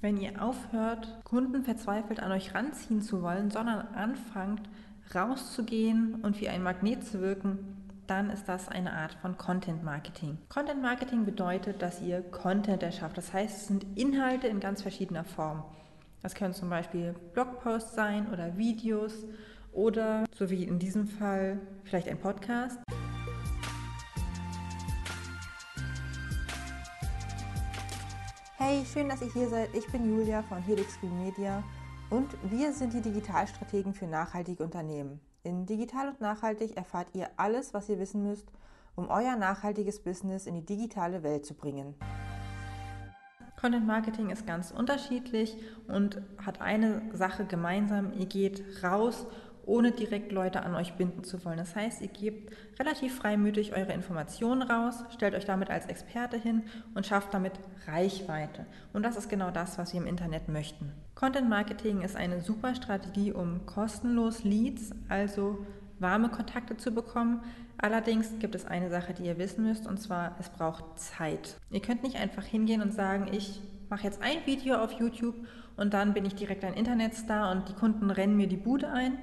Wenn ihr aufhört, Kunden verzweifelt an euch ranziehen zu wollen, sondern anfangt, rauszugehen und wie ein Magnet zu wirken, dann ist das eine Art von Content Marketing. Content Marketing bedeutet, dass ihr Content erschafft. Das heißt, es sind Inhalte in ganz verschiedener Form. Das können zum Beispiel Blogposts sein oder Videos oder, so wie in diesem Fall, vielleicht ein Podcast. Hey, schön, dass ihr hier seid. Ich bin Julia von Helix Green Media und wir sind die Digitalstrategen für nachhaltige Unternehmen. In Digital und Nachhaltig erfahrt ihr alles, was ihr wissen müsst, um euer nachhaltiges Business in die digitale Welt zu bringen. Content Marketing ist ganz unterschiedlich und hat eine Sache gemeinsam. Ihr geht raus ohne direkt Leute an euch binden zu wollen. Das heißt, ihr gebt relativ freimütig eure Informationen raus, stellt euch damit als Experte hin und schafft damit Reichweite. Und das ist genau das, was wir im Internet möchten. Content Marketing ist eine super Strategie, um kostenlos Leads, also warme Kontakte zu bekommen. Allerdings gibt es eine Sache, die ihr wissen müsst, und zwar, es braucht Zeit. Ihr könnt nicht einfach hingehen und sagen, ich mache jetzt ein Video auf YouTube und dann bin ich direkt ein Internetstar und die Kunden rennen mir die Bude ein.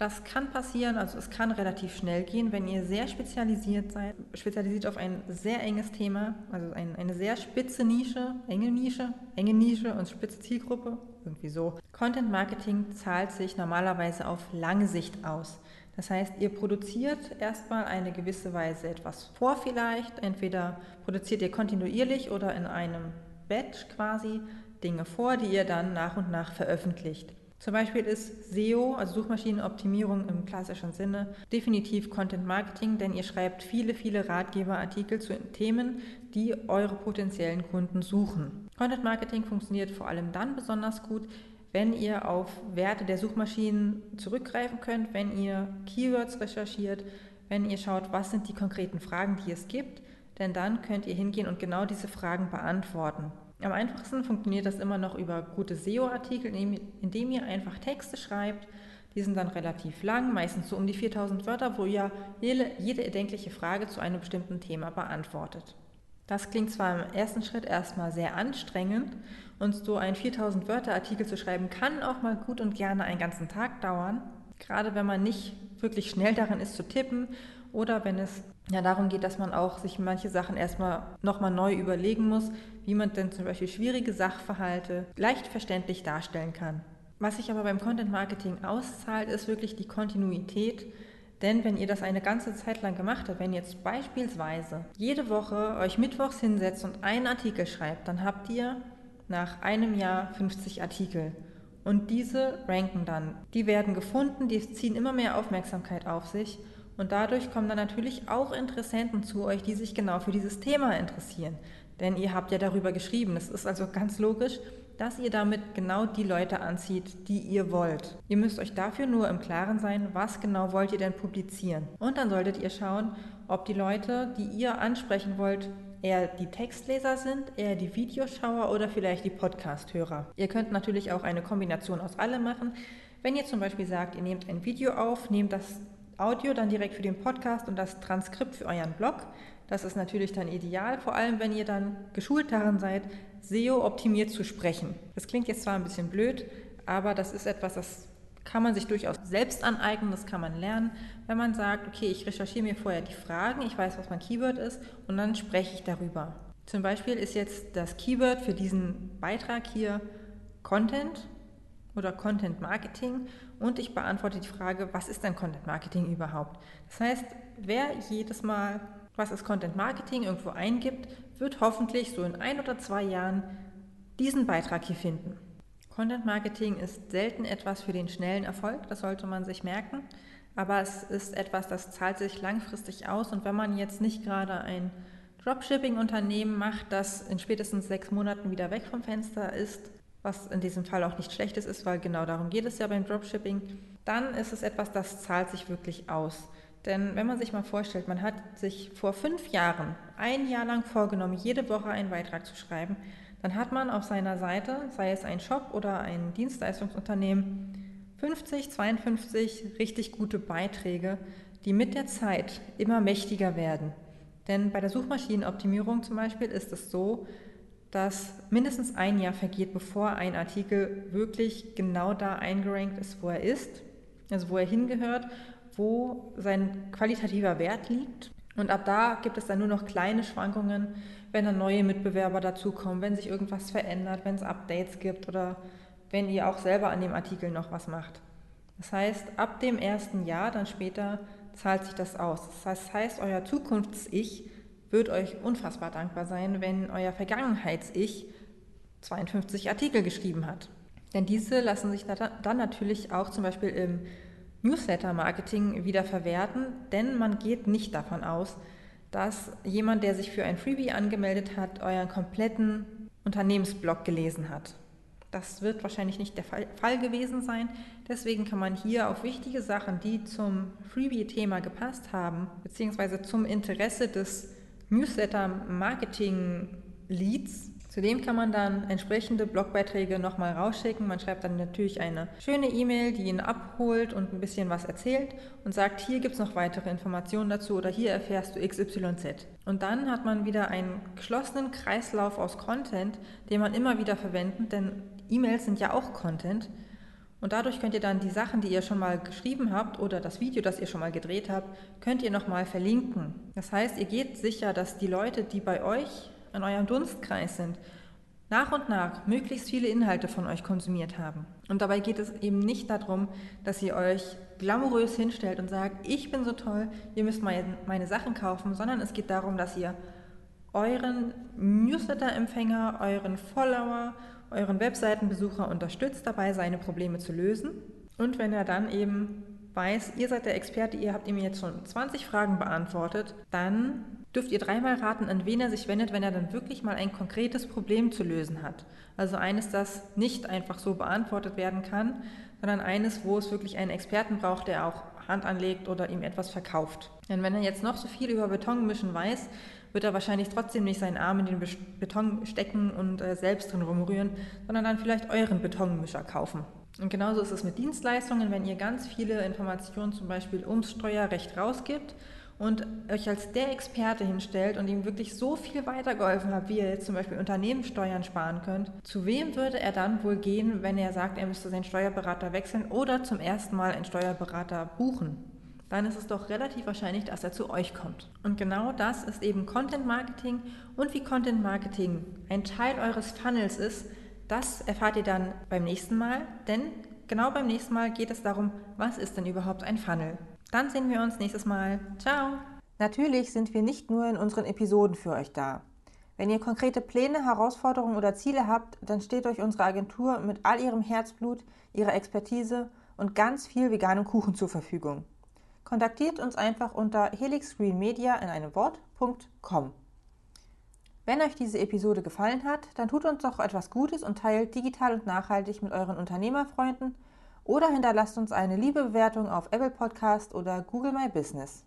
Das kann passieren, also es kann relativ schnell gehen, wenn ihr sehr spezialisiert seid, spezialisiert auf ein sehr enges Thema, also ein, eine sehr spitze Nische, enge Nische, enge Nische und spitze Zielgruppe, irgendwie so. Content Marketing zahlt sich normalerweise auf lange Sicht aus. Das heißt, ihr produziert erstmal eine gewisse Weise etwas vor vielleicht, entweder produziert ihr kontinuierlich oder in einem Batch quasi Dinge vor, die ihr dann nach und nach veröffentlicht. Zum Beispiel ist SEO, also Suchmaschinenoptimierung im klassischen Sinne, definitiv Content Marketing, denn ihr schreibt viele, viele Ratgeberartikel zu Themen, die eure potenziellen Kunden suchen. Content Marketing funktioniert vor allem dann besonders gut, wenn ihr auf Werte der Suchmaschinen zurückgreifen könnt, wenn ihr Keywords recherchiert, wenn ihr schaut, was sind die konkreten Fragen, die es gibt, denn dann könnt ihr hingehen und genau diese Fragen beantworten. Am einfachsten funktioniert das immer noch über gute SEO-Artikel, indem ihr einfach Texte schreibt. Die sind dann relativ lang, meistens so um die 4000 Wörter, wo ihr jede, jede erdenkliche Frage zu einem bestimmten Thema beantwortet. Das klingt zwar im ersten Schritt erstmal sehr anstrengend und so ein 4000 Wörter Artikel zu schreiben kann auch mal gut und gerne einen ganzen Tag dauern, gerade wenn man nicht wirklich schnell darin ist zu tippen oder wenn es ja darum geht, dass man auch sich manche Sachen erstmal nochmal neu überlegen muss, wie man denn zum Beispiel schwierige Sachverhalte leicht verständlich darstellen kann. Was sich aber beim Content Marketing auszahlt, ist wirklich die Kontinuität. Denn wenn ihr das eine ganze Zeit lang gemacht habt, wenn ihr jetzt beispielsweise jede Woche euch mittwochs hinsetzt und einen Artikel schreibt, dann habt ihr nach einem Jahr 50 Artikel. Und diese ranken dann. Die werden gefunden, die ziehen immer mehr Aufmerksamkeit auf sich und dadurch kommen dann natürlich auch Interessenten zu euch, die sich genau für dieses Thema interessieren. Denn ihr habt ja darüber geschrieben. Es ist also ganz logisch, dass ihr damit genau die Leute anzieht, die ihr wollt. Ihr müsst euch dafür nur im Klaren sein, was genau wollt ihr denn publizieren. Und dann solltet ihr schauen, ob die Leute, die ihr ansprechen wollt, eher die Textleser sind, eher die Videoschauer oder vielleicht die Podcasthörer. Ihr könnt natürlich auch eine Kombination aus allem machen. Wenn ihr zum Beispiel sagt, ihr nehmt ein Video auf, nehmt das Audio dann direkt für den Podcast und das Transkript für euren Blog. Das ist natürlich dann ideal, vor allem wenn ihr dann geschult darin seid, SEO optimiert zu sprechen. Das klingt jetzt zwar ein bisschen blöd, aber das ist etwas, das kann man sich durchaus selbst aneignen, das kann man lernen, wenn man sagt, okay, ich recherchiere mir vorher die Fragen, ich weiß, was mein Keyword ist und dann spreche ich darüber. Zum Beispiel ist jetzt das Keyword für diesen Beitrag hier Content oder Content Marketing und ich beantworte die Frage, was ist denn Content Marketing überhaupt? Das heißt, wer jedes Mal, was ist Content Marketing, irgendwo eingibt, wird hoffentlich so in ein oder zwei Jahren diesen Beitrag hier finden. Content Marketing ist selten etwas für den schnellen Erfolg, das sollte man sich merken, aber es ist etwas, das zahlt sich langfristig aus und wenn man jetzt nicht gerade ein Dropshipping-Unternehmen macht, das in spätestens sechs Monaten wieder weg vom Fenster ist, was in diesem Fall auch nicht schlechtes ist, weil genau darum geht es ja beim Dropshipping, dann ist es etwas, das zahlt sich wirklich aus. Denn wenn man sich mal vorstellt, man hat sich vor fünf Jahren ein Jahr lang vorgenommen, jede Woche einen Beitrag zu schreiben, dann hat man auf seiner Seite, sei es ein Shop oder ein Dienstleistungsunternehmen, 50, 52 richtig gute Beiträge, die mit der Zeit immer mächtiger werden. Denn bei der Suchmaschinenoptimierung zum Beispiel ist es so, dass mindestens ein Jahr vergeht, bevor ein Artikel wirklich genau da eingerankt ist, wo er ist, also wo er hingehört, wo sein qualitativer Wert liegt. Und ab da gibt es dann nur noch kleine Schwankungen, wenn dann neue Mitbewerber dazukommen, wenn sich irgendwas verändert, wenn es Updates gibt oder wenn ihr auch selber an dem Artikel noch was macht. Das heißt, ab dem ersten Jahr, dann später, zahlt sich das aus. Das heißt, euer Zukunfts-Ich wird euch unfassbar dankbar sein, wenn euer Vergangenheits-Ich 52 Artikel geschrieben hat. Denn diese lassen sich dann natürlich auch zum Beispiel im Newsletter-Marketing wieder verwerten, denn man geht nicht davon aus, dass jemand, der sich für ein Freebie angemeldet hat, euren kompletten Unternehmensblog gelesen hat. Das wird wahrscheinlich nicht der Fall gewesen sein. Deswegen kann man hier auf wichtige Sachen, die zum Freebie-Thema gepasst haben, beziehungsweise zum Interesse des Newsletter-Marketing-Leads, Zudem kann man dann entsprechende Blogbeiträge nochmal rausschicken. Man schreibt dann natürlich eine schöne E-Mail, die ihn abholt und ein bisschen was erzählt und sagt, hier gibt es noch weitere Informationen dazu oder hier erfährst du XYZ. Und dann hat man wieder einen geschlossenen Kreislauf aus Content, den man immer wieder verwendet, denn E-Mails sind ja auch Content. Und dadurch könnt ihr dann die Sachen, die ihr schon mal geschrieben habt oder das Video, das ihr schon mal gedreht habt, könnt ihr nochmal verlinken. Das heißt, ihr geht sicher, dass die Leute, die bei euch in eurem Dunstkreis sind, nach und nach möglichst viele Inhalte von euch konsumiert haben. Und dabei geht es eben nicht darum, dass ihr euch glamourös hinstellt und sagt, ich bin so toll, ihr müsst meine, Sachen kaufen, sondern es geht darum, dass ihr euren Newsletter-Empfänger, euren Follower, euren Webseitenbesucher unterstützt dabei, seine Probleme zu lösen. Und wenn er dann eben weiß, ihr seid der Experte, ihr habt ihm jetzt schon 20 Fragen beantwortet, dann dürft ihr dreimal raten, an wen er sich wendet, wenn er dann wirklich mal ein konkretes Problem zu lösen hat. Also eines, das nicht einfach so beantwortet werden kann, sondern eines, wo es wirklich einen Experten braucht, der auch Hand anlegt oder ihm etwas verkauft. Denn wenn er jetzt noch so viel über Betonmischen weiß, wird er wahrscheinlich trotzdem nicht seinen Arm in den Beton stecken und äh, selbst drin rumrühren, sondern dann vielleicht euren Betonmischer kaufen. Und genauso ist es mit Dienstleistungen, wenn ihr ganz viele Informationen zum Beispiel ums Steuerrecht rausgibt und euch als der Experte hinstellt und ihm wirklich so viel weitergeholfen habt, wie ihr jetzt zum Beispiel Unternehmenssteuern sparen könnt, zu wem würde er dann wohl gehen, wenn er sagt, er müsste seinen Steuerberater wechseln oder zum ersten Mal einen Steuerberater buchen? Dann ist es doch relativ wahrscheinlich, dass er zu euch kommt. Und genau das ist eben Content Marketing und wie Content Marketing ein Teil eures Funnels ist, das erfahrt ihr dann beim nächsten Mal, denn genau beim nächsten Mal geht es darum, was ist denn überhaupt ein Funnel? Dann sehen wir uns nächstes Mal. Ciao! Natürlich sind wir nicht nur in unseren Episoden für euch da. Wenn ihr konkrete Pläne, Herausforderungen oder Ziele habt, dann steht euch unsere Agentur mit all ihrem Herzblut, ihrer Expertise und ganz viel veganem Kuchen zur Verfügung. Kontaktiert uns einfach unter helixgreenmedia in einem Wort.com. Wenn euch diese Episode gefallen hat, dann tut uns doch etwas Gutes und teilt digital und nachhaltig mit euren Unternehmerfreunden oder hinterlasst uns eine liebe Bewertung auf Apple Podcast oder Google My Business.